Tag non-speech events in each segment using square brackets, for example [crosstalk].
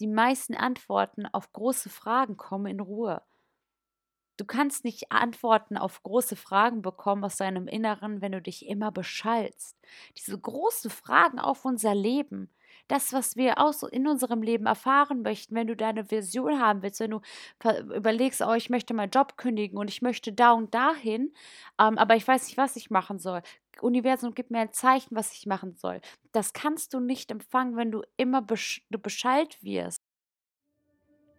die meisten Antworten auf große Fragen kommen in Ruhe. Du kannst nicht Antworten auf große Fragen bekommen aus deinem Inneren, wenn du dich immer beschallst. Diese großen Fragen auf unser Leben, das, was wir auch so in unserem Leben erfahren möchten, wenn du deine Vision haben willst, wenn du überlegst, oh, ich möchte meinen Job kündigen und ich möchte da und dahin, ähm, aber ich weiß nicht, was ich machen soll. Universum, gib mir ein Zeichen, was ich machen soll. Das kannst du nicht empfangen, wenn du immer besch Bescheid wirst.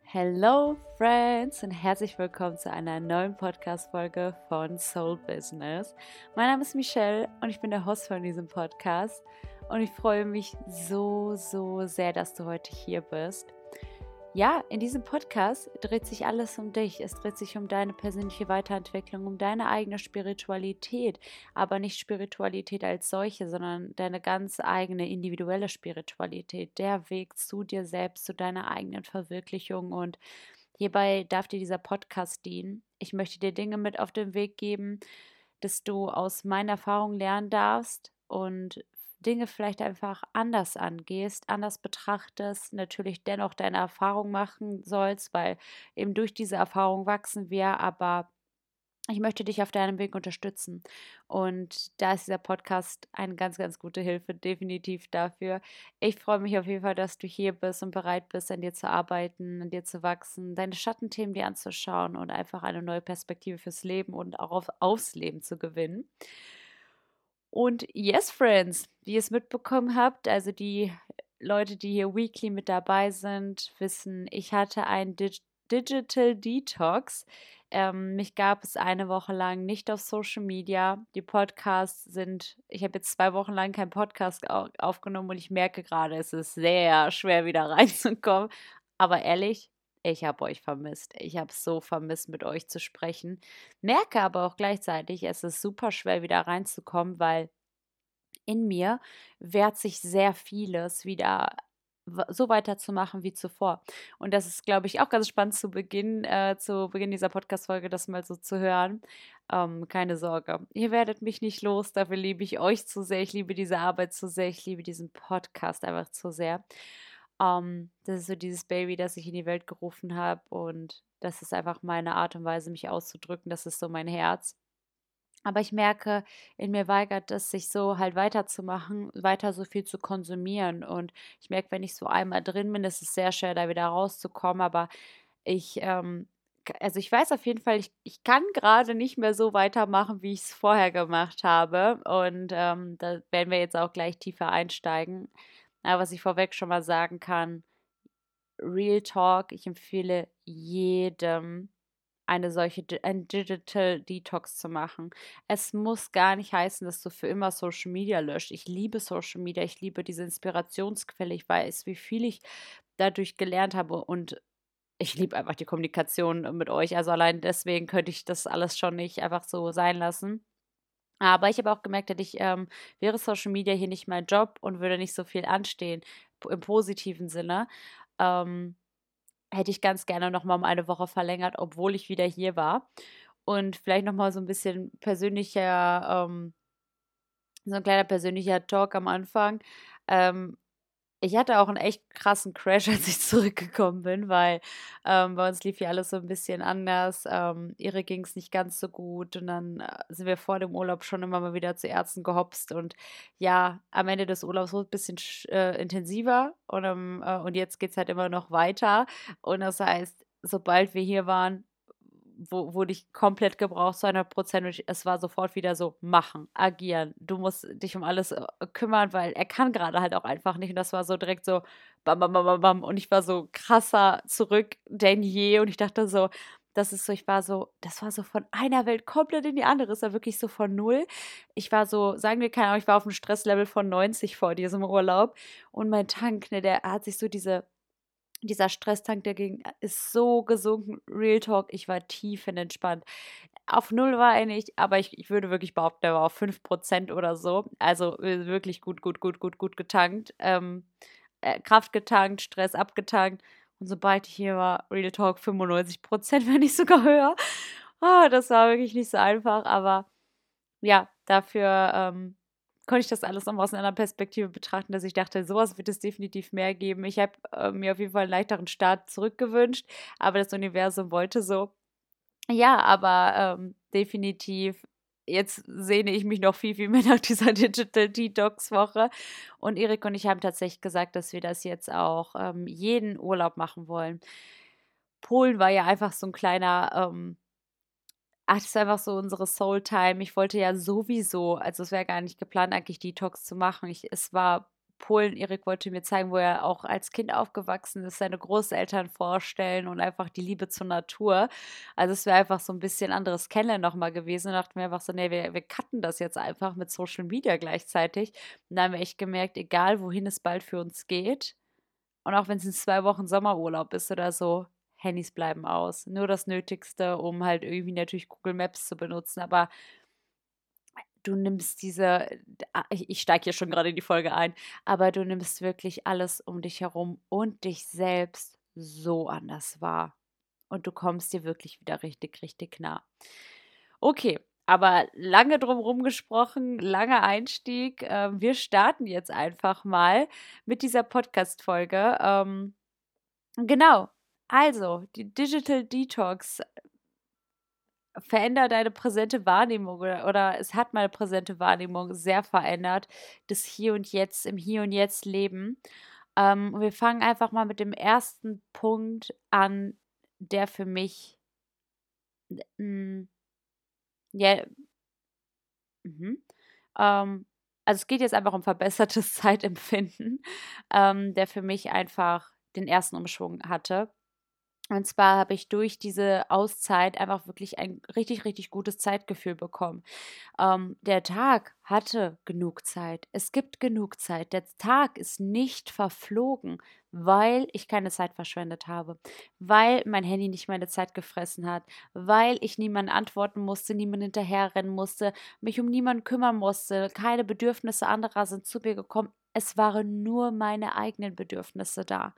Hello Friends und herzlich willkommen zu einer neuen Podcast-Folge von Soul Business. Mein Name ist Michelle und ich bin der Host von diesem Podcast und ich freue mich so, so sehr, dass du heute hier bist. Ja, in diesem Podcast dreht sich alles um dich. Es dreht sich um deine persönliche Weiterentwicklung, um deine eigene Spiritualität, aber nicht Spiritualität als solche, sondern deine ganz eigene individuelle Spiritualität, der Weg zu dir selbst, zu deiner eigenen Verwirklichung und hierbei darf dir dieser Podcast dienen. Ich möchte dir Dinge mit auf den Weg geben, dass du aus meiner Erfahrung lernen darfst und Dinge vielleicht einfach anders angehst, anders betrachtest, natürlich dennoch deine Erfahrung machen sollst, weil eben durch diese Erfahrung wachsen wir, aber ich möchte dich auf deinem Weg unterstützen. Und da ist dieser Podcast eine ganz, ganz gute Hilfe, definitiv dafür. Ich freue mich auf jeden Fall, dass du hier bist und bereit bist, an dir zu arbeiten, an dir zu wachsen, deine Schattenthemen dir anzuschauen und einfach eine neue Perspektive fürs Leben und auch auf, aufs Leben zu gewinnen. Und yes, Friends, wie ihr es mitbekommen habt, also die Leute, die hier weekly mit dabei sind, wissen, ich hatte ein Dig Digital Detox. Ähm, mich gab es eine Woche lang nicht auf Social Media. Die Podcasts sind, ich habe jetzt zwei Wochen lang keinen Podcast aufgenommen und ich merke gerade, es ist sehr schwer wieder [laughs] reinzukommen. Aber ehrlich, ich habe euch vermisst. Ich habe so vermisst, mit euch zu sprechen. Merke aber auch gleichzeitig, es ist super schwer, wieder reinzukommen, weil in mir wehrt sich sehr vieles wieder so weiterzumachen wie zuvor. Und das ist, glaube ich, auch ganz spannend zu Beginn, äh, zu Beginn dieser Podcast-Folge, das mal so zu hören. Ähm, keine Sorge, ihr werdet mich nicht los, dafür liebe ich euch zu sehr, ich liebe diese Arbeit zu sehr, ich liebe diesen Podcast einfach zu sehr. Um, ähm, das ist so dieses Baby, das ich in die Welt gerufen habe und das ist einfach meine Art und Weise, mich auszudrücken. Das ist so mein Herz. Aber ich merke, in mir weigert es sich so halt weiterzumachen, weiter so viel zu konsumieren. Und ich merke, wenn ich so einmal drin bin, ist es sehr schwer, da wieder rauszukommen. Aber ich, ähm, also ich weiß auf jeden Fall, ich, ich kann gerade nicht mehr so weitermachen, wie ich es vorher gemacht habe. Und ähm, da werden wir jetzt auch gleich tiefer einsteigen. Aber was ich vorweg schon mal sagen kann, Real Talk, ich empfehle jedem, eine solche ein Digital Detox zu machen. Es muss gar nicht heißen, dass du für immer Social Media löscht. Ich liebe Social Media, ich liebe diese Inspirationsquelle. Ich weiß, wie viel ich dadurch gelernt habe und ich liebe einfach die Kommunikation mit euch. Also allein deswegen könnte ich das alles schon nicht einfach so sein lassen. Aber ich habe auch gemerkt, dass ich ähm, wäre Social Media hier nicht mein Job und würde nicht so viel anstehen, im positiven Sinne, ähm, hätte ich ganz gerne nochmal um eine Woche verlängert, obwohl ich wieder hier war. Und vielleicht nochmal so ein bisschen persönlicher, ähm, so ein kleiner persönlicher Talk am Anfang. Ähm, ich hatte auch einen echt krassen Crash, [laughs] als ich zurückgekommen bin, weil ähm, bei uns lief ja alles so ein bisschen anders. Ähm, ihre ging es nicht ganz so gut und dann äh, sind wir vor dem Urlaub schon immer mal wieder zu Ärzten gehopst und ja, am Ende des Urlaubs wurde es ein bisschen äh, intensiver und, ähm, äh, und jetzt geht es halt immer noch weiter und das heißt, sobald wir hier waren, wurde ich komplett gebraucht zu 100 Prozent und es war sofort wieder so, machen, agieren, du musst dich um alles äh, kümmern, weil er kann gerade halt auch einfach nicht und das war so direkt so bam, bam, bam, bam, bam und ich war so krasser zurück denn je und ich dachte so, das ist so, ich war so, das war so von einer Welt komplett in die andere. Es war wirklich so von null. Ich war so, sagen wir keine Ahnung, ich war auf einem Stresslevel von 90 vor diesem Urlaub. Und mein Tank, ne, der hat sich so diese dieser Stresstank, der ging, äh, ist so gesunken. Real Talk, ich war tiefenentspannt. Auf null war er nicht, aber ich, ich würde wirklich behaupten, er war auf 5% oder so. Also äh, wirklich gut, gut, gut, gut, gut getankt. Ähm, äh, Kraft getankt, Stress abgetankt. Und sobald ich hier war, Real Talk 95%, [laughs] wenn nicht sogar höher. Oh, das war wirklich nicht so einfach, aber ja, dafür ähm, konnte ich das alles nochmal aus einer Perspektive betrachten, dass ich dachte, sowas wird es definitiv mehr geben. Ich habe äh, mir auf jeden Fall einen leichteren Start zurückgewünscht, aber das Universum wollte so. Ja, aber ähm, definitiv jetzt sehne ich mich noch viel, viel mehr [laughs] nach dieser Digital Detox-Woche. Und Erik und ich haben tatsächlich gesagt, dass wir das jetzt auch ähm, jeden Urlaub machen wollen. Polen war ja einfach so ein kleiner, ähm, ach, das ist einfach so unsere Soul-Time. Ich wollte ja sowieso, also es wäre gar nicht geplant, eigentlich Detox zu machen. Ich, es war Polen. Erik wollte mir zeigen, wo er auch als Kind aufgewachsen ist, seine Großeltern vorstellen und einfach die Liebe zur Natur. Also es wäre einfach so ein bisschen anderes Kennenlernen nochmal gewesen. Und dachten wir einfach so, nee, wir, wir cutten das jetzt einfach mit Social Media gleichzeitig. Und da haben wir echt gemerkt, egal wohin es bald für uns geht, und auch wenn es in zwei Wochen Sommerurlaub ist oder so, Handys bleiben aus. Nur das Nötigste, um halt irgendwie natürlich Google Maps zu benutzen. Aber du nimmst diese, ah, ich steige hier schon gerade in die Folge ein, aber du nimmst wirklich alles um dich herum und dich selbst so anders wahr. Und du kommst dir wirklich wieder richtig, richtig nah. Okay, aber lange drum gesprochen, langer Einstieg. Ähm, wir starten jetzt einfach mal mit dieser Podcast-Folge. Ähm, genau. Also, die Digital Detox verändert deine präsente Wahrnehmung oder, oder es hat meine präsente Wahrnehmung sehr verändert, das Hier und Jetzt, im Hier und Jetzt leben. Ähm, wir fangen einfach mal mit dem ersten Punkt an, der für mich mm, ja, mhm. ähm, also es geht jetzt einfach um verbessertes [laughs] Zeitempfinden, ähm, der für mich einfach den ersten Umschwung hatte. Und zwar habe ich durch diese Auszeit einfach wirklich ein richtig, richtig gutes Zeitgefühl bekommen. Ähm, der Tag hatte genug Zeit. Es gibt genug Zeit. Der Tag ist nicht verflogen, weil ich keine Zeit verschwendet habe, weil mein Handy nicht meine Zeit gefressen hat, weil ich niemanden antworten musste, niemanden hinterherrennen musste, mich um niemanden kümmern musste, keine Bedürfnisse anderer sind zu mir gekommen. Es waren nur meine eigenen Bedürfnisse da.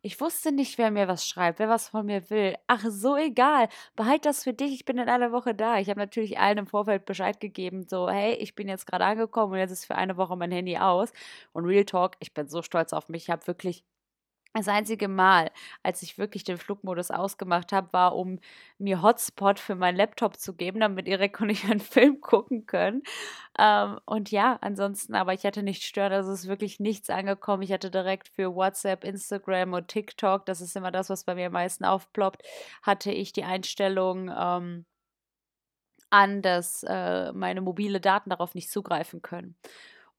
Ich wusste nicht, wer mir was schreibt, wer was von mir will. Ach, so egal. Behalt das für dich. Ich bin in einer Woche da. Ich habe natürlich allen im Vorfeld Bescheid gegeben, so, hey, ich bin jetzt gerade angekommen und jetzt ist für eine Woche mein Handy aus. Und Real Talk, ich bin so stolz auf mich. Ich habe wirklich das einzige Mal, als ich wirklich den Flugmodus ausgemacht habe, war, um mir Hotspot für meinen Laptop zu geben, damit Erik und ich [laughs] einen Film gucken können. Ähm, und ja, ansonsten, aber ich hatte nicht stören, also es ist wirklich nichts angekommen. Ich hatte direkt für WhatsApp, Instagram und TikTok, das ist immer das, was bei mir am meisten aufploppt, hatte ich die Einstellung, ähm, an, dass äh, meine mobile Daten darauf nicht zugreifen können.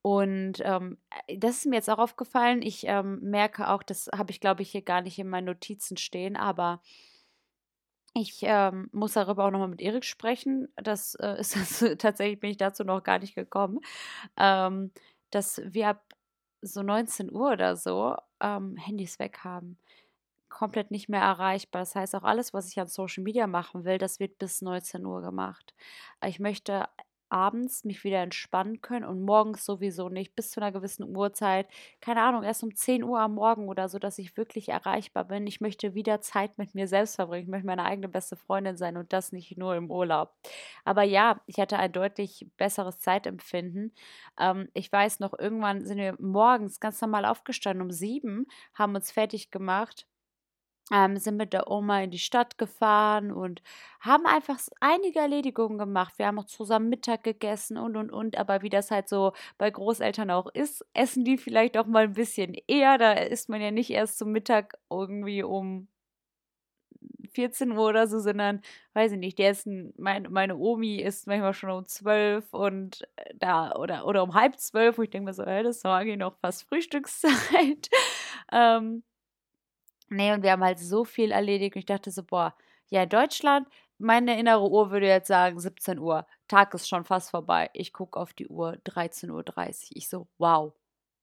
Und ähm, äh, das ist mir jetzt auch aufgefallen. Ich ähm, merke auch, das habe ich, glaube ich, hier gar nicht in meinen Notizen stehen, aber ich ähm, muss darüber auch nochmal mit Erik sprechen. Das äh, [laughs] ist das, tatsächlich bin ich dazu noch gar nicht gekommen, ähm, dass wir ab so 19 Uhr oder so ähm, Handys weg haben. Komplett nicht mehr erreichbar. Das heißt, auch alles, was ich an Social Media machen will, das wird bis 19 Uhr gemacht. Ich möchte abends mich wieder entspannen können und morgens sowieso nicht bis zu einer gewissen Uhrzeit. Keine Ahnung, erst um 10 Uhr am Morgen oder so, dass ich wirklich erreichbar bin. Ich möchte wieder Zeit mit mir selbst verbringen. Ich möchte meine eigene beste Freundin sein und das nicht nur im Urlaub. Aber ja, ich hatte ein deutlich besseres Zeitempfinden. Ähm, ich weiß noch, irgendwann sind wir morgens ganz normal aufgestanden um sieben, haben uns fertig gemacht ähm, sind mit der Oma in die Stadt gefahren und haben einfach einige Erledigungen gemacht. Wir haben auch zusammen Mittag gegessen und und und. Aber wie das halt so bei Großeltern auch ist, essen die vielleicht auch mal ein bisschen eher. Da isst man ja nicht erst zum Mittag irgendwie um 14 Uhr oder so, sondern, weiß ich nicht, der ist ein, mein, meine Omi ist manchmal schon um 12 und äh, da, oder, oder um halb zwölf, wo ich denke mir so, hey, das ist eigentlich noch fast Frühstückszeit. [laughs] ähm, Nee, und wir haben halt so viel erledigt. Und ich dachte so, boah, ja, Deutschland, meine innere Uhr würde jetzt sagen 17 Uhr. Tag ist schon fast vorbei. Ich gucke auf die Uhr, 13.30 Uhr. Ich so, wow,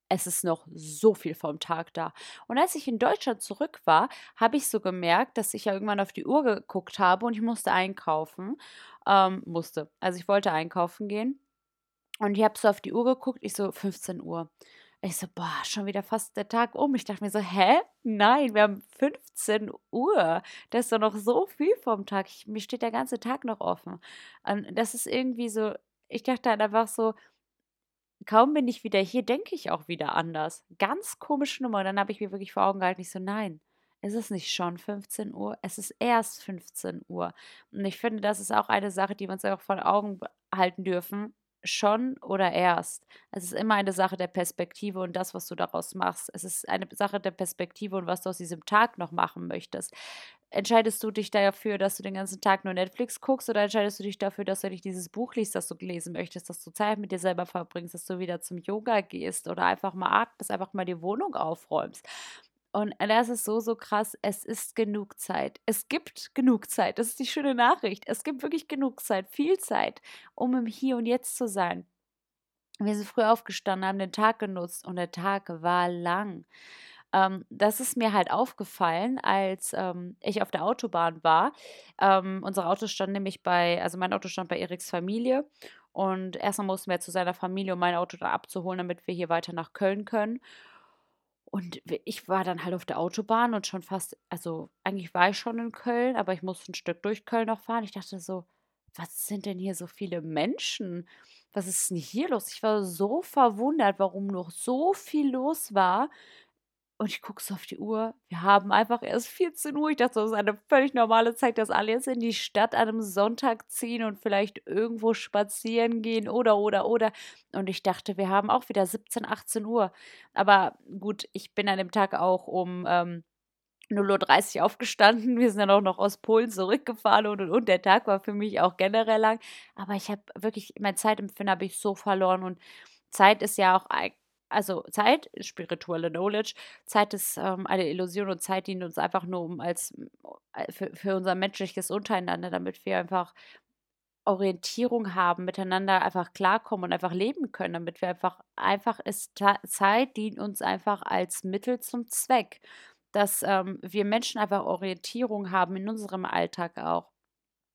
es ist noch so viel vom Tag da. Und als ich in Deutschland zurück war, habe ich so gemerkt, dass ich ja irgendwann auf die Uhr geguckt habe und ich musste einkaufen. Ähm, musste. Also ich wollte einkaufen gehen. Und ich habe so auf die Uhr geguckt, ich so 15 Uhr. Ich so, boah, schon wieder fast der Tag um. Ich dachte mir so, hä? Nein, wir haben 15 Uhr. Da ist doch noch so viel vom Tag. Ich, mir steht der ganze Tag noch offen. Und das ist irgendwie so, ich dachte halt einfach so, kaum bin ich wieder hier, denke ich auch wieder anders. Ganz komische Nummer. Und dann habe ich mir wirklich vor Augen gehalten, ich so, nein, es ist nicht schon 15 Uhr, es ist erst 15 Uhr. Und ich finde, das ist auch eine Sache, die wir uns auch vor Augen halten dürfen. Schon oder erst. Es ist immer eine Sache der Perspektive und das, was du daraus machst. Es ist eine Sache der Perspektive und was du aus diesem Tag noch machen möchtest entscheidest du dich dafür, dass du den ganzen Tag nur Netflix guckst oder entscheidest du dich dafür, dass du nicht dieses Buch liest, das du lesen möchtest, dass du Zeit mit dir selber verbringst, dass du wieder zum Yoga gehst oder einfach mal atmest, einfach mal die Wohnung aufräumst. Und das ist so, so krass. Es ist genug Zeit. Es gibt genug Zeit. Das ist die schöne Nachricht. Es gibt wirklich genug Zeit, viel Zeit, um im Hier und Jetzt zu sein. Wir sind früh aufgestanden, haben den Tag genutzt und der Tag war lang. Ähm, das ist mir halt aufgefallen, als ähm, ich auf der Autobahn war. Ähm, unser Auto stand nämlich bei, also mein Auto stand bei Eriks Familie. Und erstmal mussten wir zu seiner Familie, um mein Auto da abzuholen, damit wir hier weiter nach Köln können. Und ich war dann halt auf der Autobahn und schon fast, also eigentlich war ich schon in Köln, aber ich musste ein Stück durch Köln noch fahren. Ich dachte so, was sind denn hier so viele Menschen? Was ist denn hier los? Ich war so verwundert, warum noch so viel los war. Und ich gucke so auf die Uhr. Wir haben einfach erst 14 Uhr. Ich dachte, das ist eine völlig normale Zeit, dass alle jetzt in die Stadt an einem Sonntag ziehen und vielleicht irgendwo spazieren gehen oder, oder, oder. Und ich dachte, wir haben auch wieder 17, 18 Uhr. Aber gut, ich bin an dem Tag auch um ähm, 0.30 Uhr aufgestanden. Wir sind dann auch noch aus Polen zurückgefahren und, und, und. Der Tag war für mich auch generell lang. Aber ich habe wirklich, mein Zeitempfinden habe ich so verloren und Zeit ist ja auch also Zeit, spirituelle Knowledge, Zeit ist ähm, eine Illusion und Zeit dient uns einfach nur um als äh, für, für unser menschliches Untereinander, damit wir einfach Orientierung haben, miteinander einfach klarkommen und einfach leben können, damit wir einfach, einfach ist Zeit dient uns einfach als Mittel zum Zweck, dass ähm, wir Menschen einfach Orientierung haben in unserem Alltag auch.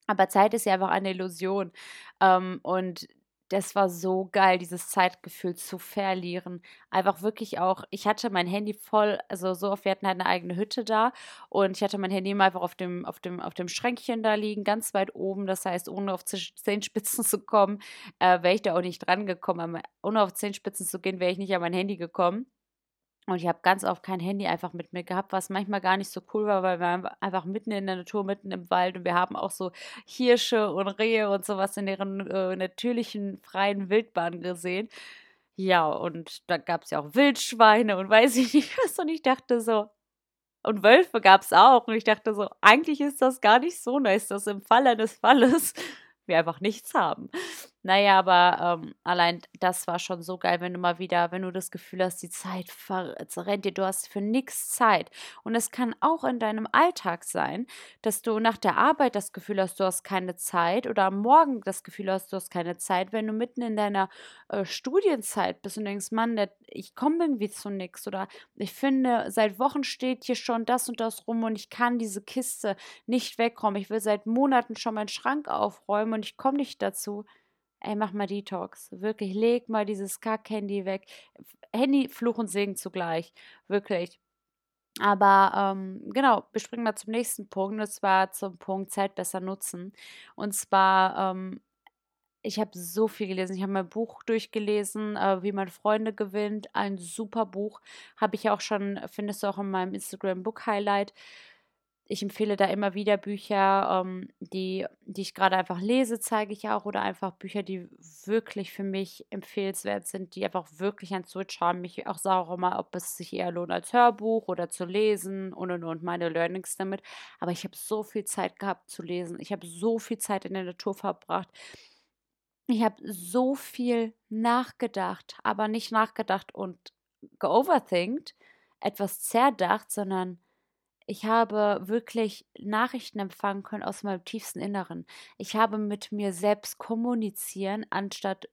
Aber Zeit ist ja einfach eine Illusion. Ähm, und das war so geil, dieses Zeitgefühl zu verlieren. Einfach wirklich auch, ich hatte mein Handy voll, also so oft, wir hatten halt eine eigene Hütte da und ich hatte mein Handy immer einfach auf dem, auf dem, auf dem Schränkchen da liegen, ganz weit oben. Das heißt, ohne auf Zehenspitzen [laughs] zu kommen, äh, wäre ich da auch nicht dran gekommen. Ohne auf Zehenspitzen zu gehen, wäre ich nicht an mein Handy gekommen. Und ich habe ganz oft kein Handy einfach mit mir gehabt, was manchmal gar nicht so cool war, weil wir einfach mitten in der Natur, mitten im Wald und wir haben auch so Hirsche und Rehe und sowas in deren äh, natürlichen freien Wildbahn gesehen. Ja, und da gab es ja auch Wildschweine und [laughs] weiß ich nicht was. Und ich dachte so, und Wölfe gab es auch. Und ich dachte so, eigentlich ist das gar nicht so nice, dass im Fall eines Falles [laughs] wir einfach nichts haben. Naja, aber ähm, allein das war schon so geil, wenn du mal wieder, wenn du das Gefühl hast, die Zeit rennt dir, du hast für nichts Zeit. Und es kann auch in deinem Alltag sein, dass du nach der Arbeit das Gefühl hast, du hast keine Zeit oder am Morgen das Gefühl hast, du hast keine Zeit, wenn du mitten in deiner äh, Studienzeit bist und denkst, Mann, der, ich komme irgendwie zu nichts oder ich finde, seit Wochen steht hier schon das und das rum und ich kann diese Kiste nicht wegräumen. Ich will seit Monaten schon meinen Schrank aufräumen und ich komme nicht dazu ey, mach mal Detox. Wirklich, leg mal dieses Kack-Handy weg. Handy, Fluch und Segen zugleich. Wirklich. Aber ähm, genau, wir springen mal zum nächsten Punkt. Und zwar zum Punkt Zeit besser nutzen. Und zwar ähm, ich habe so viel gelesen. Ich habe mein Buch durchgelesen, äh, wie man Freunde gewinnt. Ein super Buch. Habe ich auch schon, findest du auch in meinem Instagram Book Highlight ich empfehle da immer wieder Bücher, ähm, die, die ich gerade einfach lese, zeige ich auch, oder einfach Bücher, die wirklich für mich empfehlenswert sind, die einfach wirklich Switch haben. Ich auch auch immer, ob es sich eher lohnt als Hörbuch oder zu lesen und und und meine Learnings damit. Aber ich habe so viel Zeit gehabt zu lesen. Ich habe so viel Zeit in der Natur verbracht. Ich habe so viel nachgedacht, aber nicht nachgedacht und geoverthinkt, etwas zerdacht, sondern ich habe wirklich Nachrichten empfangen können aus meinem tiefsten Inneren. Ich habe mit mir selbst kommunizieren, anstatt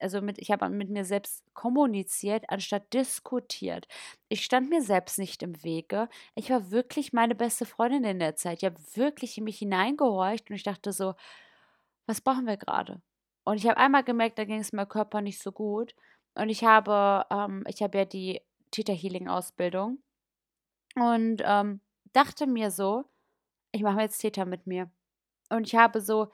also mit, ich habe mit mir selbst kommuniziert, anstatt diskutiert. Ich stand mir selbst nicht im Wege. Ich war wirklich meine beste Freundin in der Zeit. Ich habe wirklich in mich hineingehorcht und ich dachte so, was brauchen wir gerade? Und ich habe einmal gemerkt, da ging es meinem Körper nicht so gut. Und ich habe, ähm, ich habe ja die Theta Healing Ausbildung. Und ähm, dachte mir so, ich mache jetzt Täter mit mir. Und ich habe so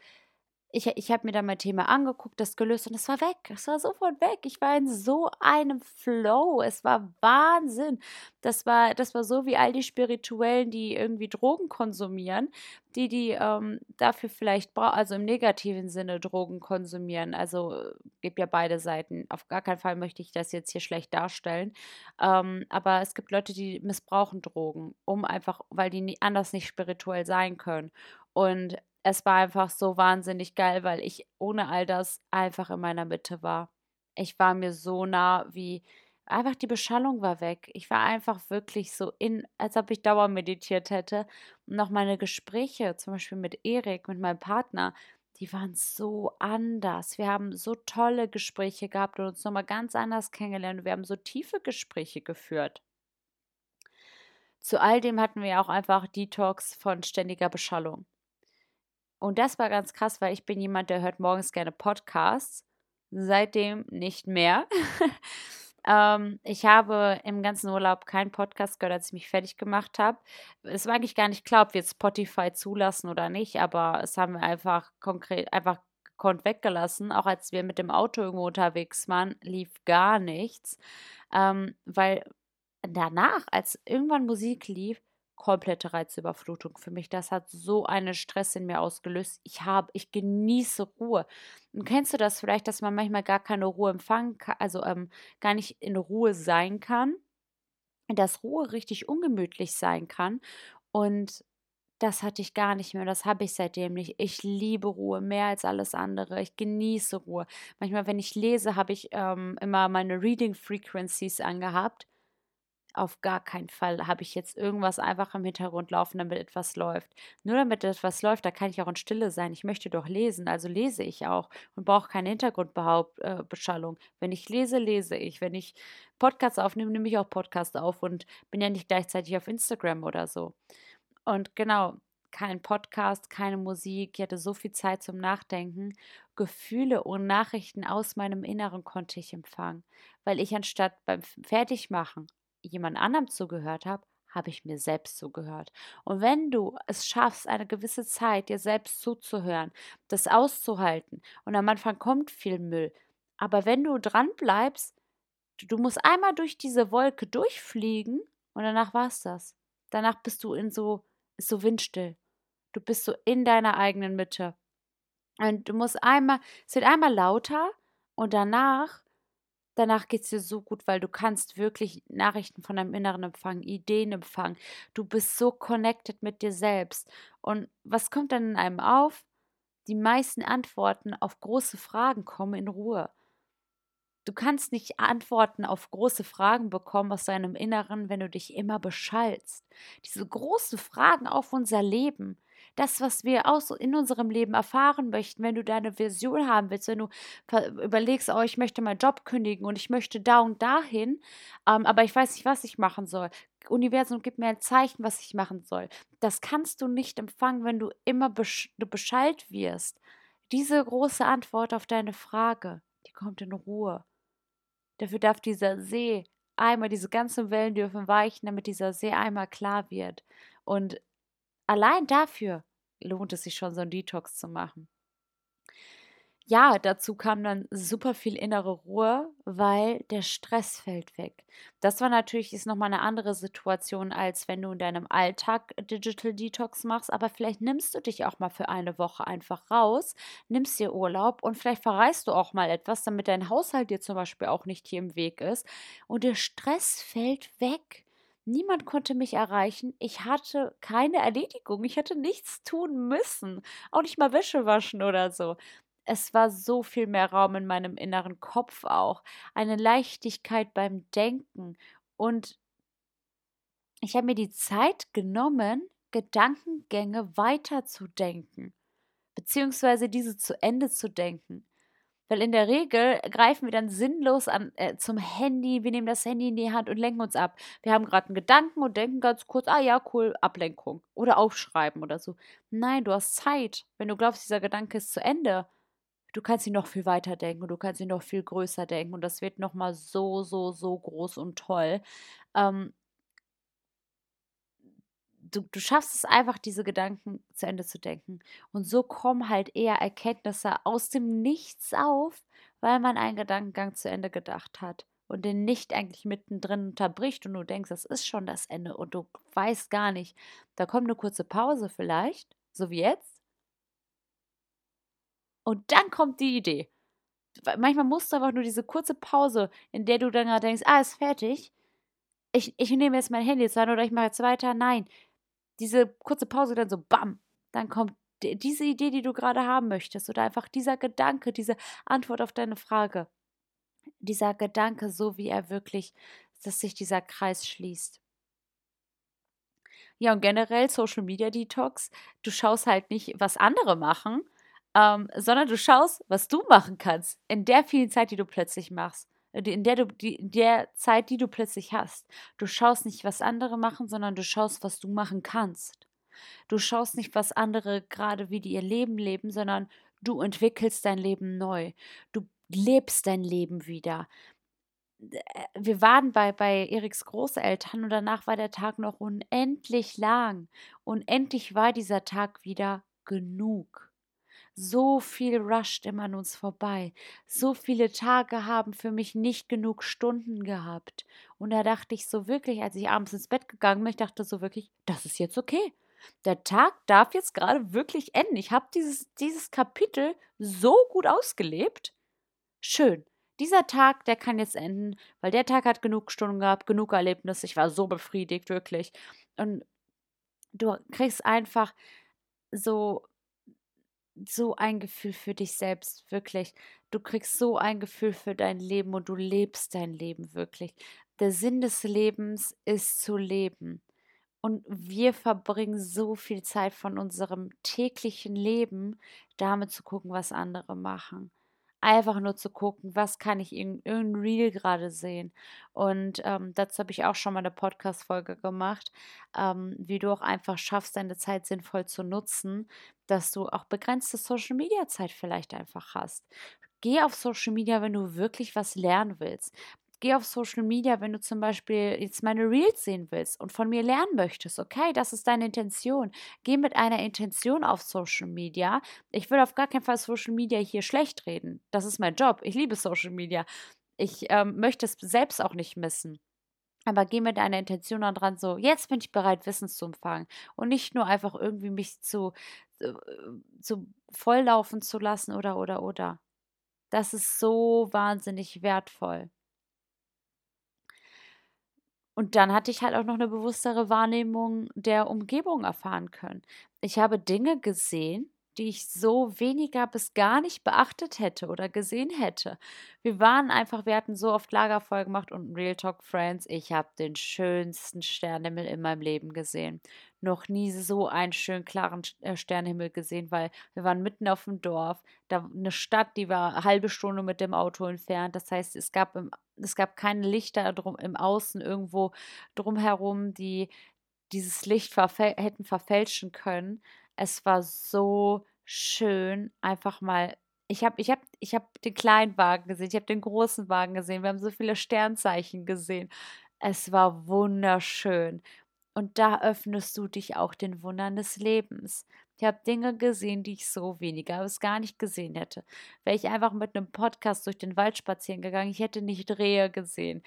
ich, ich habe mir dann mein Thema angeguckt, das gelöst und es war weg. Es war sofort weg. Ich war in so einem Flow. Es war Wahnsinn. Das war, das war so wie all die Spirituellen, die irgendwie Drogen konsumieren, die, die ähm, dafür vielleicht, also im negativen Sinne Drogen konsumieren. Also äh, gibt ja beide Seiten. Auf gar keinen Fall möchte ich das jetzt hier schlecht darstellen. Ähm, aber es gibt Leute, die missbrauchen Drogen, um einfach, weil die anders nicht spirituell sein können. Und es war einfach so wahnsinnig geil, weil ich ohne all das einfach in meiner Mitte war. Ich war mir so nah wie einfach die Beschallung war weg. Ich war einfach wirklich so in, als ob ich Dauer meditiert hätte. Und noch meine Gespräche, zum Beispiel mit Erik, mit meinem Partner, die waren so anders. Wir haben so tolle Gespräche gehabt und uns nochmal ganz anders kennengelernt. Wir haben so tiefe Gespräche geführt. Zu all dem hatten wir auch einfach Detox von ständiger Beschallung. Und das war ganz krass, weil ich bin jemand, der hört morgens gerne Podcasts. Seitdem nicht mehr. [laughs] ähm, ich habe im ganzen Urlaub keinen Podcast gehört, als ich mich fertig gemacht habe. Es war eigentlich gar nicht klar, ob wir jetzt Spotify zulassen oder nicht, aber es haben wir einfach konkret, einfach gekonnt weggelassen. Auch als wir mit dem Auto irgendwo unterwegs waren, lief gar nichts. Ähm, weil danach, als irgendwann Musik lief, komplette Reizüberflutung für mich. Das hat so einen Stress in mir ausgelöst. Ich habe, ich genieße Ruhe. Und kennst du das vielleicht, dass man manchmal gar keine Ruhe empfangen kann, also ähm, gar nicht in Ruhe sein kann? Dass Ruhe richtig ungemütlich sein kann. Und das hatte ich gar nicht mehr. Das habe ich seitdem nicht. Ich liebe Ruhe mehr als alles andere. Ich genieße Ruhe. Manchmal, wenn ich lese, habe ich ähm, immer meine Reading Frequencies angehabt auf gar keinen Fall habe ich jetzt irgendwas einfach im Hintergrund laufen, damit etwas läuft. Nur damit etwas läuft, da kann ich auch in Stille sein. Ich möchte doch lesen, also lese ich auch und brauche keine Hintergrundbeschallung. Äh, Wenn ich lese, lese ich. Wenn ich Podcasts aufnehme, nehme ich auch Podcasts auf und bin ja nicht gleichzeitig auf Instagram oder so. Und genau, kein Podcast, keine Musik. Ich hatte so viel Zeit zum Nachdenken. Gefühle und Nachrichten aus meinem Inneren konnte ich empfangen, weil ich anstatt beim Fertigmachen jemand anderem zugehört habe, habe ich mir selbst zugehört. Und wenn du es schaffst, eine gewisse Zeit dir selbst zuzuhören, das auszuhalten, und am Anfang kommt viel Müll, aber wenn du dran bleibst, du musst einmal durch diese Wolke durchfliegen und danach war es das. Danach bist du in so, ist so windstill. Du bist so in deiner eigenen Mitte. Und du musst einmal, es wird einmal lauter und danach Danach geht es dir so gut, weil du kannst wirklich Nachrichten von deinem Inneren empfangen, Ideen empfangen. Du bist so connected mit dir selbst. Und was kommt dann in einem auf? Die meisten Antworten auf große Fragen kommen in Ruhe. Du kannst nicht Antworten auf große Fragen bekommen aus deinem Inneren, wenn du dich immer beschallst. Diese großen Fragen auf unser Leben, das, was wir auch so in unserem Leben erfahren möchten, wenn du deine Vision haben willst, wenn du überlegst, oh, ich möchte meinen Job kündigen und ich möchte da und dahin, ähm, aber ich weiß nicht, was ich machen soll. Universum, gib mir ein Zeichen, was ich machen soll. Das kannst du nicht empfangen, wenn du immer besch du beschallt wirst. Diese große Antwort auf deine Frage, die kommt in Ruhe. Dafür darf dieser See einmal, diese ganzen Wellen dürfen weichen, damit dieser See einmal klar wird. Und allein dafür lohnt es sich schon, so einen Detox zu machen. Ja, dazu kam dann super viel innere Ruhe, weil der Stress fällt weg. Das war natürlich ist nochmal eine andere Situation, als wenn du in deinem Alltag Digital Detox machst. Aber vielleicht nimmst du dich auch mal für eine Woche einfach raus, nimmst dir Urlaub und vielleicht verreist du auch mal etwas, damit dein Haushalt dir zum Beispiel auch nicht hier im Weg ist. Und der Stress fällt weg. Niemand konnte mich erreichen. Ich hatte keine Erledigung. Ich hätte nichts tun müssen. Auch nicht mal Wäsche waschen oder so. Es war so viel mehr Raum in meinem inneren Kopf auch. Eine Leichtigkeit beim Denken. Und ich habe mir die Zeit genommen, Gedankengänge weiterzudenken. Beziehungsweise diese zu Ende zu denken. Weil in der Regel greifen wir dann sinnlos an, äh, zum Handy, wir nehmen das Handy in die Hand und lenken uns ab. Wir haben gerade einen Gedanken und denken ganz kurz, ah ja, cool, Ablenkung. Oder aufschreiben oder so. Nein, du hast Zeit. Wenn du glaubst, dieser Gedanke ist zu Ende, du kannst ihn noch viel weiter denken und du kannst ihn noch viel größer denken und das wird nochmal so, so, so groß und toll. Ähm, du, du schaffst es einfach, diese Gedanken zu Ende zu denken. Und so kommen halt eher Erkenntnisse aus dem Nichts auf, weil man einen Gedankengang zu Ende gedacht hat und den nicht eigentlich mittendrin unterbricht und du denkst, das ist schon das Ende und du weißt gar nicht. Da kommt eine kurze Pause vielleicht, so wie jetzt. Und dann kommt die Idee. Manchmal musst du einfach nur diese kurze Pause, in der du dann denkst, ah, ist fertig. Ich, ich nehme jetzt mein Handy jetzt an oder ich mache jetzt weiter. Nein, diese kurze Pause dann so, bam, dann kommt diese Idee, die du gerade haben möchtest oder einfach dieser Gedanke, diese Antwort auf deine Frage. Dieser Gedanke, so wie er wirklich, dass sich dieser Kreis schließt. Ja, und generell Social Media Detox, du schaust halt nicht, was andere machen, ähm, sondern du schaust, was du machen kannst in der vielen Zeit, die du plötzlich machst. Äh, in der, du, die, der Zeit, die du plötzlich hast. Du schaust nicht, was andere machen, sondern du schaust, was du machen kannst. Du schaust nicht, was andere gerade wie die ihr Leben leben, sondern du entwickelst dein Leben neu. Du lebst dein Leben wieder. Äh, wir waren bei, bei Eriks Großeltern und danach war der Tag noch unendlich lang. Unendlich war dieser Tag wieder genug. So viel rusht immer an uns vorbei. So viele Tage haben für mich nicht genug Stunden gehabt. Und da dachte ich so wirklich, als ich abends ins Bett gegangen bin, ich dachte so wirklich, das ist jetzt okay. Der Tag darf jetzt gerade wirklich enden. Ich habe dieses, dieses Kapitel so gut ausgelebt. Schön. Dieser Tag, der kann jetzt enden, weil der Tag hat genug Stunden gehabt, genug Erlebnisse. Ich war so befriedigt, wirklich. Und du kriegst einfach so so ein Gefühl für dich selbst, wirklich. Du kriegst so ein Gefühl für dein Leben und du lebst dein Leben wirklich. Der Sinn des Lebens ist zu leben. Und wir verbringen so viel Zeit von unserem täglichen Leben damit zu gucken, was andere machen einfach nur zu gucken, was kann ich in irgendeinem Reel gerade sehen. Und ähm, dazu habe ich auch schon mal eine Podcast-Folge gemacht, ähm, wie du auch einfach schaffst, deine Zeit sinnvoll zu nutzen, dass du auch begrenzte Social-Media-Zeit vielleicht einfach hast. Geh auf Social Media, wenn du wirklich was lernen willst geh auf Social Media, wenn du zum Beispiel jetzt meine Reels sehen willst und von mir lernen möchtest. Okay, das ist deine Intention. Geh mit einer Intention auf Social Media. Ich will auf gar keinen Fall Social Media hier schlecht reden. Das ist mein Job. Ich liebe Social Media. Ich ähm, möchte es selbst auch nicht missen. Aber geh mit einer Intention dran, so, jetzt bin ich bereit, Wissen zu empfangen. Und nicht nur einfach irgendwie mich zu, äh, zu volllaufen zu lassen oder, oder, oder. Das ist so wahnsinnig wertvoll. Und dann hatte ich halt auch noch eine bewusstere Wahrnehmung der Umgebung erfahren können. Ich habe Dinge gesehen, die ich so weniger bis gar nicht beachtet hätte oder gesehen hätte. Wir waren einfach, wir hatten so oft Lagerfeuer gemacht und Real Talk Friends, ich habe den schönsten Sternenhimmel in meinem Leben gesehen. Noch nie so einen schönen klaren äh, Sternenhimmel gesehen, weil wir waren mitten auf dem Dorf, da eine Stadt, die war eine halbe Stunde mit dem Auto entfernt. Das heißt, es gab im, es gab keine Lichter drum im Außen irgendwo drumherum, die dieses Licht verfäl hätten verfälschen können. Es war so schön, einfach mal. Ich habe ich hab, ich hab den kleinen Wagen gesehen, ich habe den großen Wagen gesehen, wir haben so viele Sternzeichen gesehen. Es war wunderschön. Und da öffnest du dich auch den Wundern des Lebens. Ich habe Dinge gesehen, die ich so weniger bis gar nicht gesehen hätte. Wäre ich einfach mit einem Podcast durch den Wald spazieren gegangen, ich hätte nicht Rehe gesehen.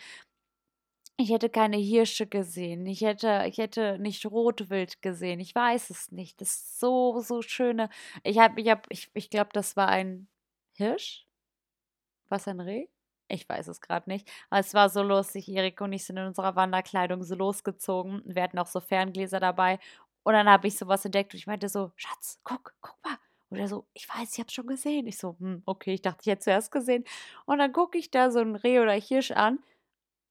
Ich hätte keine Hirsche gesehen. Ich hätte, ich hätte nicht Rotwild gesehen. Ich weiß es nicht. Das ist so, so schöne. Ich habe, ich habe, ich, ich glaube, das war ein Hirsch. Was ein Reh? Ich weiß es gerade nicht. Aber es war so lustig. Erik und ich sind in unserer Wanderkleidung so losgezogen. Wir hatten auch so Ferngläser dabei. Und dann habe ich sowas entdeckt und ich meinte so, Schatz, guck, guck mal. Oder so, ich weiß, ich habe schon gesehen. Ich so, hm, okay, ich dachte, ich hätte zuerst gesehen. Und dann gucke ich da so ein Reh oder Hirsch an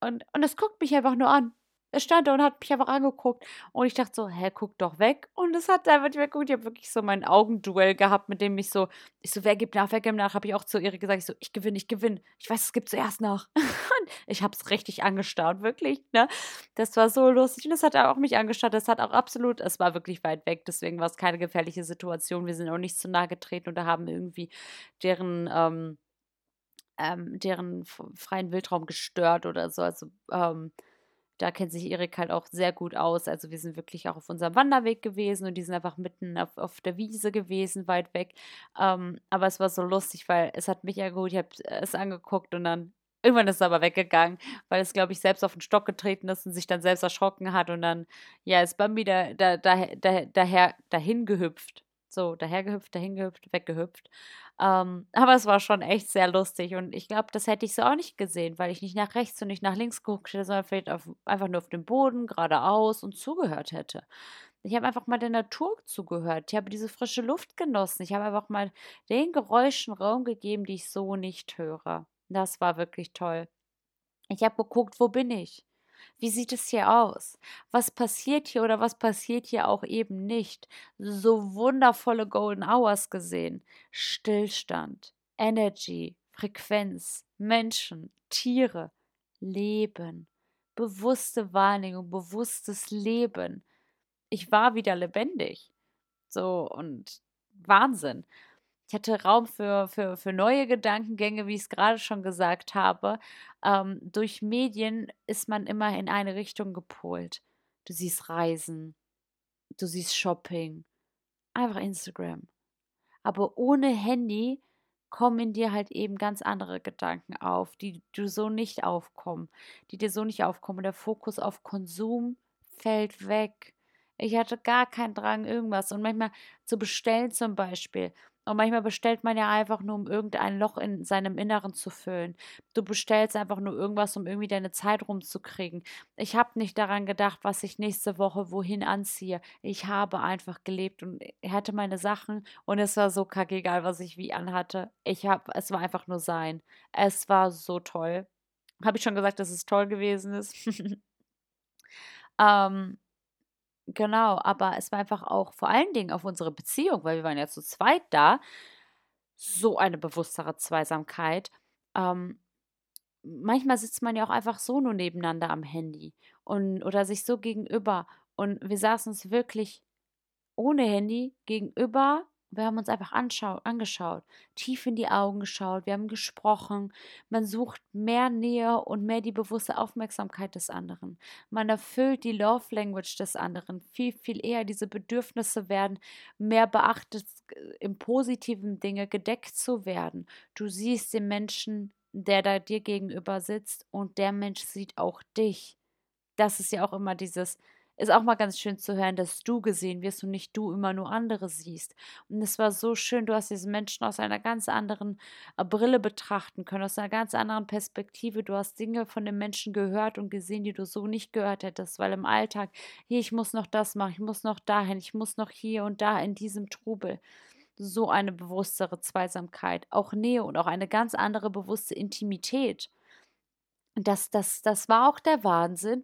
und, und guckt mich einfach nur an. Es stand da und hat mich einfach angeguckt. Und ich dachte so, hä, guck doch weg. Und es hat einfach nicht weggeguckt. Ich habe wirklich so mein Augenduell gehabt, mit dem ich so, ich so, wer gibt nach, wer gibt nach, habe ich auch zu ihr gesagt. Ich so, ich gewinne, ich gewinne. Ich weiß, es gibt zuerst nach. [laughs] und ich habe es richtig angestarrt, wirklich. Ne? Das war so lustig. Und es hat auch mich angestarrt. Das hat auch absolut, es war wirklich weit weg. Deswegen war es keine gefährliche Situation. Wir sind auch nicht zu nahe getreten oder haben irgendwie deren, ähm, ähm, deren freien Wildraum gestört oder so. Also, ähm, da kennt sich Erik halt auch sehr gut aus. Also wir sind wirklich auch auf unserem Wanderweg gewesen und die sind einfach mitten auf, auf der Wiese gewesen, weit weg. Ähm, aber es war so lustig, weil es hat mich ja gut, ich habe es angeguckt und dann irgendwann ist es aber weggegangen, weil es, glaube ich, selbst auf den Stock getreten ist und sich dann selbst erschrocken hat und dann, ja, ist Bambi da, da, da, da, daher, dahin gehüpft. So, dahergehüpft, dahin gehüpft, weggehüpft. Ähm, aber es war schon echt sehr lustig und ich glaube, das hätte ich so auch nicht gesehen, weil ich nicht nach rechts und nicht nach links geguckt hätte, sondern vielleicht auf, einfach nur auf dem Boden, geradeaus und zugehört hätte. Ich habe einfach mal der Natur zugehört. Ich habe diese frische Luft genossen. Ich habe einfach mal den Geräuschen Raum gegeben, die ich so nicht höre. Das war wirklich toll. Ich habe geguckt, wo bin ich? Wie sieht es hier aus? Was passiert hier oder was passiert hier auch eben nicht? So wundervolle Golden Hours gesehen. Stillstand, Energy, Frequenz, Menschen, Tiere, Leben, bewusste Wahrnehmung, bewusstes Leben. Ich war wieder lebendig. So und Wahnsinn. Ich hatte Raum für, für, für neue Gedankengänge, wie ich es gerade schon gesagt habe. Ähm, durch Medien ist man immer in eine Richtung gepolt. Du siehst Reisen, du siehst Shopping, einfach Instagram. Aber ohne Handy kommen in dir halt eben ganz andere Gedanken auf, die du so nicht aufkommen, die dir so nicht aufkommen. Der Fokus auf Konsum fällt weg. Ich hatte gar keinen Drang, irgendwas. Und manchmal zu bestellen zum Beispiel. Und manchmal bestellt man ja einfach nur, um irgendein Loch in seinem Inneren zu füllen. Du bestellst einfach nur irgendwas, um irgendwie deine Zeit rumzukriegen. Ich habe nicht daran gedacht, was ich nächste Woche wohin anziehe. Ich habe einfach gelebt und hatte meine Sachen und es war so kackegal, was ich wie anhatte. Ich habe, es war einfach nur sein. Es war so toll. Habe ich schon gesagt, dass es toll gewesen ist? [laughs] ähm, Genau, aber es war einfach auch vor allen Dingen auf unsere Beziehung, weil wir waren ja zu zweit da, so eine bewusstere Zweisamkeit. Ähm, manchmal sitzt man ja auch einfach so nur nebeneinander am Handy und oder sich so gegenüber und wir saßen uns wirklich ohne Handy gegenüber wir haben uns einfach angeschaut, tief in die Augen geschaut, wir haben gesprochen. Man sucht mehr Nähe und mehr die bewusste Aufmerksamkeit des anderen. Man erfüllt die Love Language des anderen viel, viel eher. Diese Bedürfnisse werden mehr beachtet, im positiven Dinge gedeckt zu werden. Du siehst den Menschen, der da dir gegenüber sitzt und der Mensch sieht auch dich. Das ist ja auch immer dieses, ist auch mal ganz schön zu hören, dass du gesehen wirst und nicht du immer nur andere siehst. Und es war so schön, du hast diesen Menschen aus einer ganz anderen äh, Brille betrachten können, aus einer ganz anderen Perspektive. Du hast Dinge von dem Menschen gehört und gesehen, die du so nicht gehört hättest, weil im Alltag, hier, ich muss noch das machen, ich muss noch dahin, ich muss noch hier und da in diesem Trubel so eine bewusstere Zweisamkeit, auch Nähe und auch eine ganz andere bewusste Intimität. Das, das, das war auch der Wahnsinn,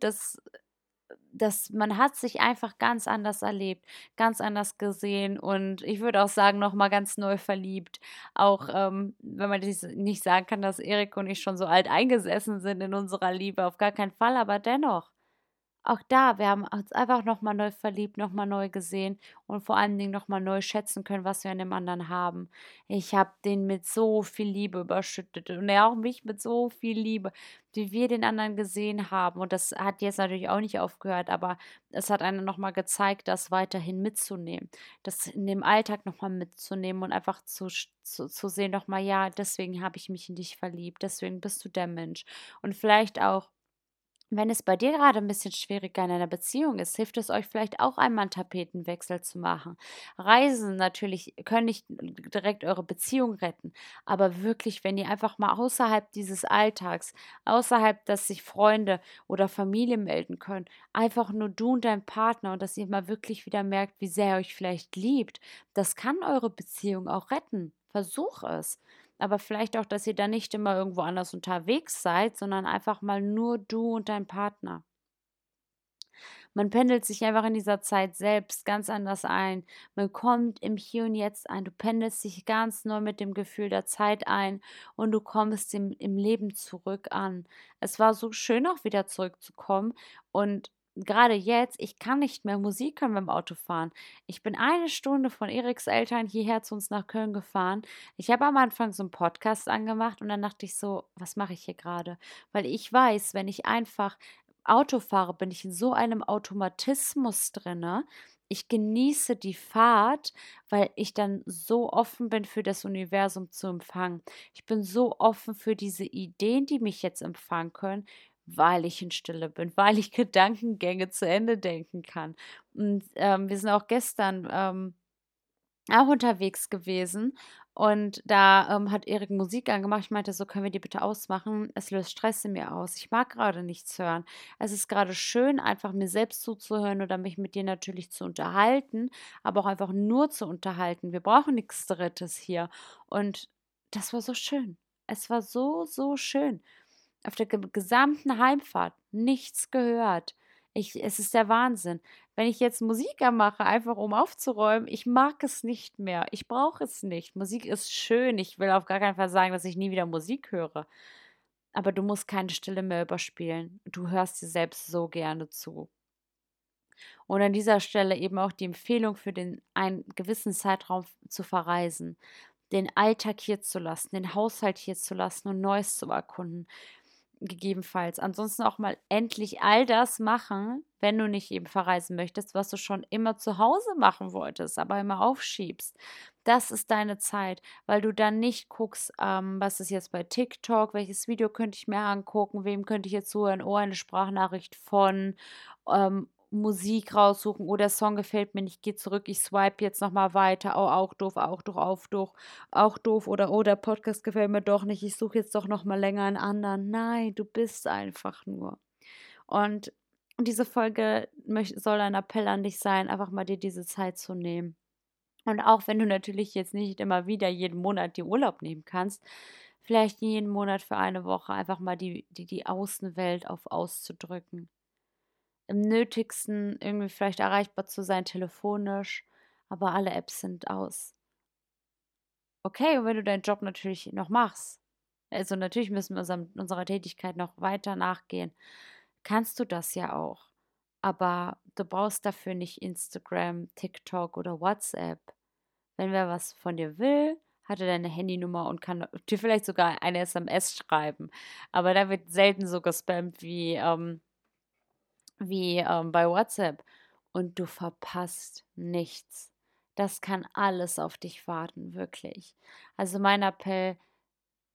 dass das, man hat sich einfach ganz anders erlebt, ganz anders gesehen und ich würde auch sagen, nochmal ganz neu verliebt. Auch ähm, wenn man nicht sagen kann, dass Erik und ich schon so alt eingesessen sind in unserer Liebe, auf gar keinen Fall, aber dennoch auch da, wir haben uns einfach nochmal neu verliebt, nochmal neu gesehen und vor allen Dingen nochmal neu schätzen können, was wir an dem anderen haben. Ich habe den mit so viel Liebe überschüttet und er auch mich mit so viel Liebe, wie wir den anderen gesehen haben. Und das hat jetzt natürlich auch nicht aufgehört, aber es hat einem nochmal gezeigt, das weiterhin mitzunehmen, das in dem Alltag nochmal mitzunehmen und einfach zu, zu, zu sehen, nochmal, ja, deswegen habe ich mich in dich verliebt, deswegen bist du der Mensch. Und vielleicht auch wenn es bei dir gerade ein bisschen schwieriger in einer Beziehung ist, hilft es euch vielleicht auch einmal einen Tapetenwechsel zu machen. Reisen natürlich können nicht direkt eure Beziehung retten, aber wirklich, wenn ihr einfach mal außerhalb dieses Alltags, außerhalb, dass sich Freunde oder Familie melden können, einfach nur du und dein Partner und dass ihr mal wirklich wieder merkt, wie sehr ihr euch vielleicht liebt, das kann eure Beziehung auch retten. Versuch es aber vielleicht auch, dass ihr da nicht immer irgendwo anders unterwegs seid, sondern einfach mal nur du und dein Partner. Man pendelt sich einfach in dieser Zeit selbst ganz anders ein. Man kommt im Hier und Jetzt ein. Du pendelst dich ganz neu mit dem Gefühl der Zeit ein und du kommst im, im Leben zurück an. Es war so schön, auch wieder zurückzukommen und gerade jetzt, ich kann nicht mehr Musik hören beim Autofahren. Ich bin eine Stunde von Eriks Eltern hierher zu uns nach Köln gefahren. Ich habe am Anfang so einen Podcast angemacht und dann dachte ich so, was mache ich hier gerade? Weil ich weiß, wenn ich einfach Auto fahre, bin ich in so einem Automatismus drinne. Ich genieße die Fahrt, weil ich dann so offen bin für das Universum zu empfangen. Ich bin so offen für diese Ideen, die mich jetzt empfangen können, weil ich in Stille bin, weil ich Gedankengänge zu Ende denken kann. Und ähm, wir sind auch gestern ähm, auch unterwegs gewesen und da ähm, hat Erik Musik angemacht. Ich meinte, so können wir die bitte ausmachen. Es löst Stress in mir aus. Ich mag gerade nichts hören. Es ist gerade schön, einfach mir selbst zuzuhören oder mich mit dir natürlich zu unterhalten, aber auch einfach nur zu unterhalten. Wir brauchen nichts Drittes hier. Und das war so schön. Es war so, so schön. Auf der gesamten Heimfahrt nichts gehört. Ich, es ist der Wahnsinn. Wenn ich jetzt Musik mache, einfach um aufzuräumen, ich mag es nicht mehr. Ich brauche es nicht. Musik ist schön. Ich will auf gar keinen Fall sagen, dass ich nie wieder Musik höre. Aber du musst keine Stille mehr überspielen. Du hörst dir selbst so gerne zu. Und an dieser Stelle eben auch die Empfehlung für den einen gewissen Zeitraum zu verreisen, den Alltag hier zu lassen, den Haushalt hier zu lassen und Neues zu erkunden gegebenenfalls. Ansonsten auch mal endlich all das machen, wenn du nicht eben verreisen möchtest, was du schon immer zu Hause machen wolltest, aber immer aufschiebst. Das ist deine Zeit, weil du dann nicht guckst, ähm, was ist jetzt bei TikTok, welches Video könnte ich mir angucken, wem könnte ich jetzt zuhören, oh, eine Sprachnachricht von ähm, Musik raussuchen, oh, der Song gefällt mir nicht, geh zurück, ich swipe jetzt nochmal weiter, oh, auch doof, auch doof, auch doof, auch doof oder oh, der Podcast gefällt mir doch nicht, ich suche jetzt doch nochmal länger einen anderen. Nein, du bist einfach nur. Und diese Folge soll ein Appell an dich sein, einfach mal dir diese Zeit zu nehmen. Und auch wenn du natürlich jetzt nicht immer wieder jeden Monat die Urlaub nehmen kannst, vielleicht jeden Monat für eine Woche einfach mal die, die, die Außenwelt auf auszudrücken im Nötigsten irgendwie vielleicht erreichbar zu sein, telefonisch, aber alle Apps sind aus. Okay, und wenn du deinen Job natürlich noch machst, also natürlich müssen wir unserem, unserer Tätigkeit noch weiter nachgehen, kannst du das ja auch. Aber du brauchst dafür nicht Instagram, TikTok oder WhatsApp. Wenn wer was von dir will, hat er deine Handynummer und kann dir vielleicht sogar eine SMS schreiben. Aber da wird selten so gespammt wie, ähm, wie ähm, bei WhatsApp und du verpasst nichts. Das kann alles auf dich warten, wirklich. Also mein Appell,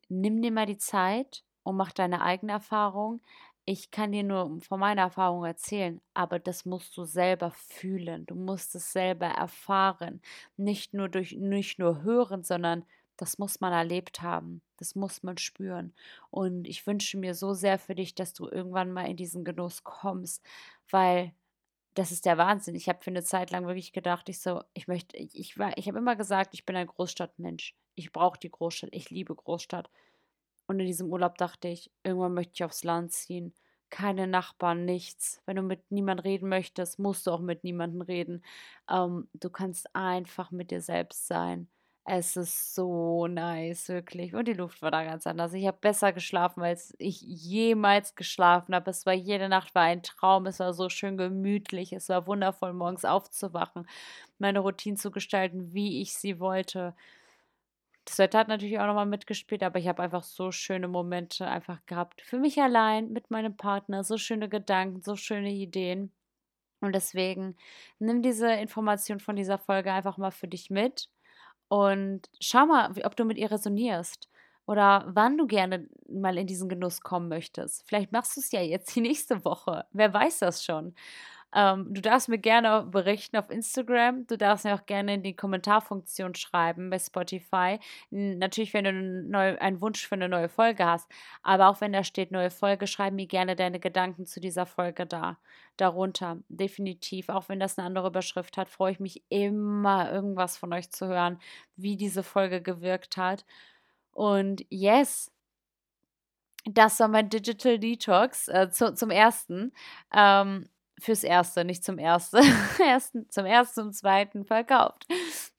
nimm dir mal die Zeit und mach deine eigene Erfahrung. Ich kann dir nur von meiner Erfahrung erzählen, aber das musst du selber fühlen. Du musst es selber erfahren. Nicht nur durch, nicht nur hören, sondern das muss man erlebt haben. Das muss man spüren. Und ich wünsche mir so sehr für dich, dass du irgendwann mal in diesen Genuss kommst, weil das ist der Wahnsinn. Ich habe für eine Zeit lang wirklich gedacht, ich so, ich möchte, ich, war, ich habe immer gesagt, ich bin ein Großstadtmensch. Ich brauche die Großstadt. Ich liebe Großstadt. Und in diesem Urlaub dachte ich, irgendwann möchte ich aufs Land ziehen. Keine Nachbarn, nichts. Wenn du mit niemandem reden möchtest, musst du auch mit niemandem reden. Ähm, du kannst einfach mit dir selbst sein. Es ist so nice, wirklich. Und die Luft war da ganz anders. Ich habe besser geschlafen, als ich jemals geschlafen habe. Es war jede Nacht war ein Traum. Es war so schön gemütlich. Es war wundervoll, morgens aufzuwachen, meine Routine zu gestalten, wie ich sie wollte. Das Wetter hat natürlich auch nochmal mitgespielt, aber ich habe einfach so schöne Momente einfach gehabt. Für mich allein, mit meinem Partner, so schöne Gedanken, so schöne Ideen. Und deswegen nimm diese Information von dieser Folge einfach mal für dich mit und schau mal, ob du mit ihr resonierst oder wann du gerne mal in diesen Genuss kommen möchtest. Vielleicht machst du es ja jetzt die [laughs] nächste Woche. Wer weiß das schon. Ähm, du darfst mir gerne berichten auf Instagram. Du darfst mir auch gerne in die Kommentarfunktion schreiben bei Spotify. Natürlich, wenn du neu, einen Wunsch für eine neue Folge hast. Aber auch wenn da steht neue Folge, schreib mir gerne deine Gedanken zu dieser Folge da. Darunter. Definitiv. Auch wenn das eine andere Überschrift hat, freue ich mich immer, irgendwas von euch zu hören, wie diese Folge gewirkt hat. Und yes, das war mein Digital Detox äh, zu, zum ersten. Ähm, fürs Erste, nicht zum Erste. [laughs] ersten, zum Ersten, zum Zweiten verkauft.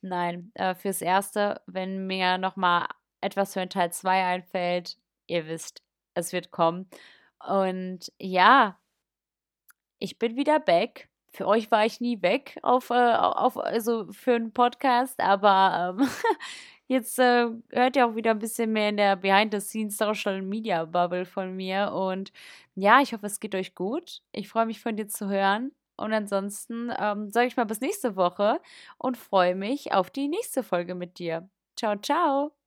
Nein, äh, fürs Erste, wenn mir nochmal etwas für ein Teil 2 einfällt, ihr wisst, es wird kommen. Und ja, ich bin wieder back. Für euch war ich nie weg auf, äh, auf also für einen Podcast, aber ähm, [laughs] jetzt äh, hört ihr auch wieder ein bisschen mehr in der Behind-the-Scenes Social Media Bubble von mir. Und ja, ich hoffe, es geht euch gut. Ich freue mich von dir zu hören. Und ansonsten ähm, sage ich mal bis nächste Woche und freue mich auf die nächste Folge mit dir. Ciao, ciao.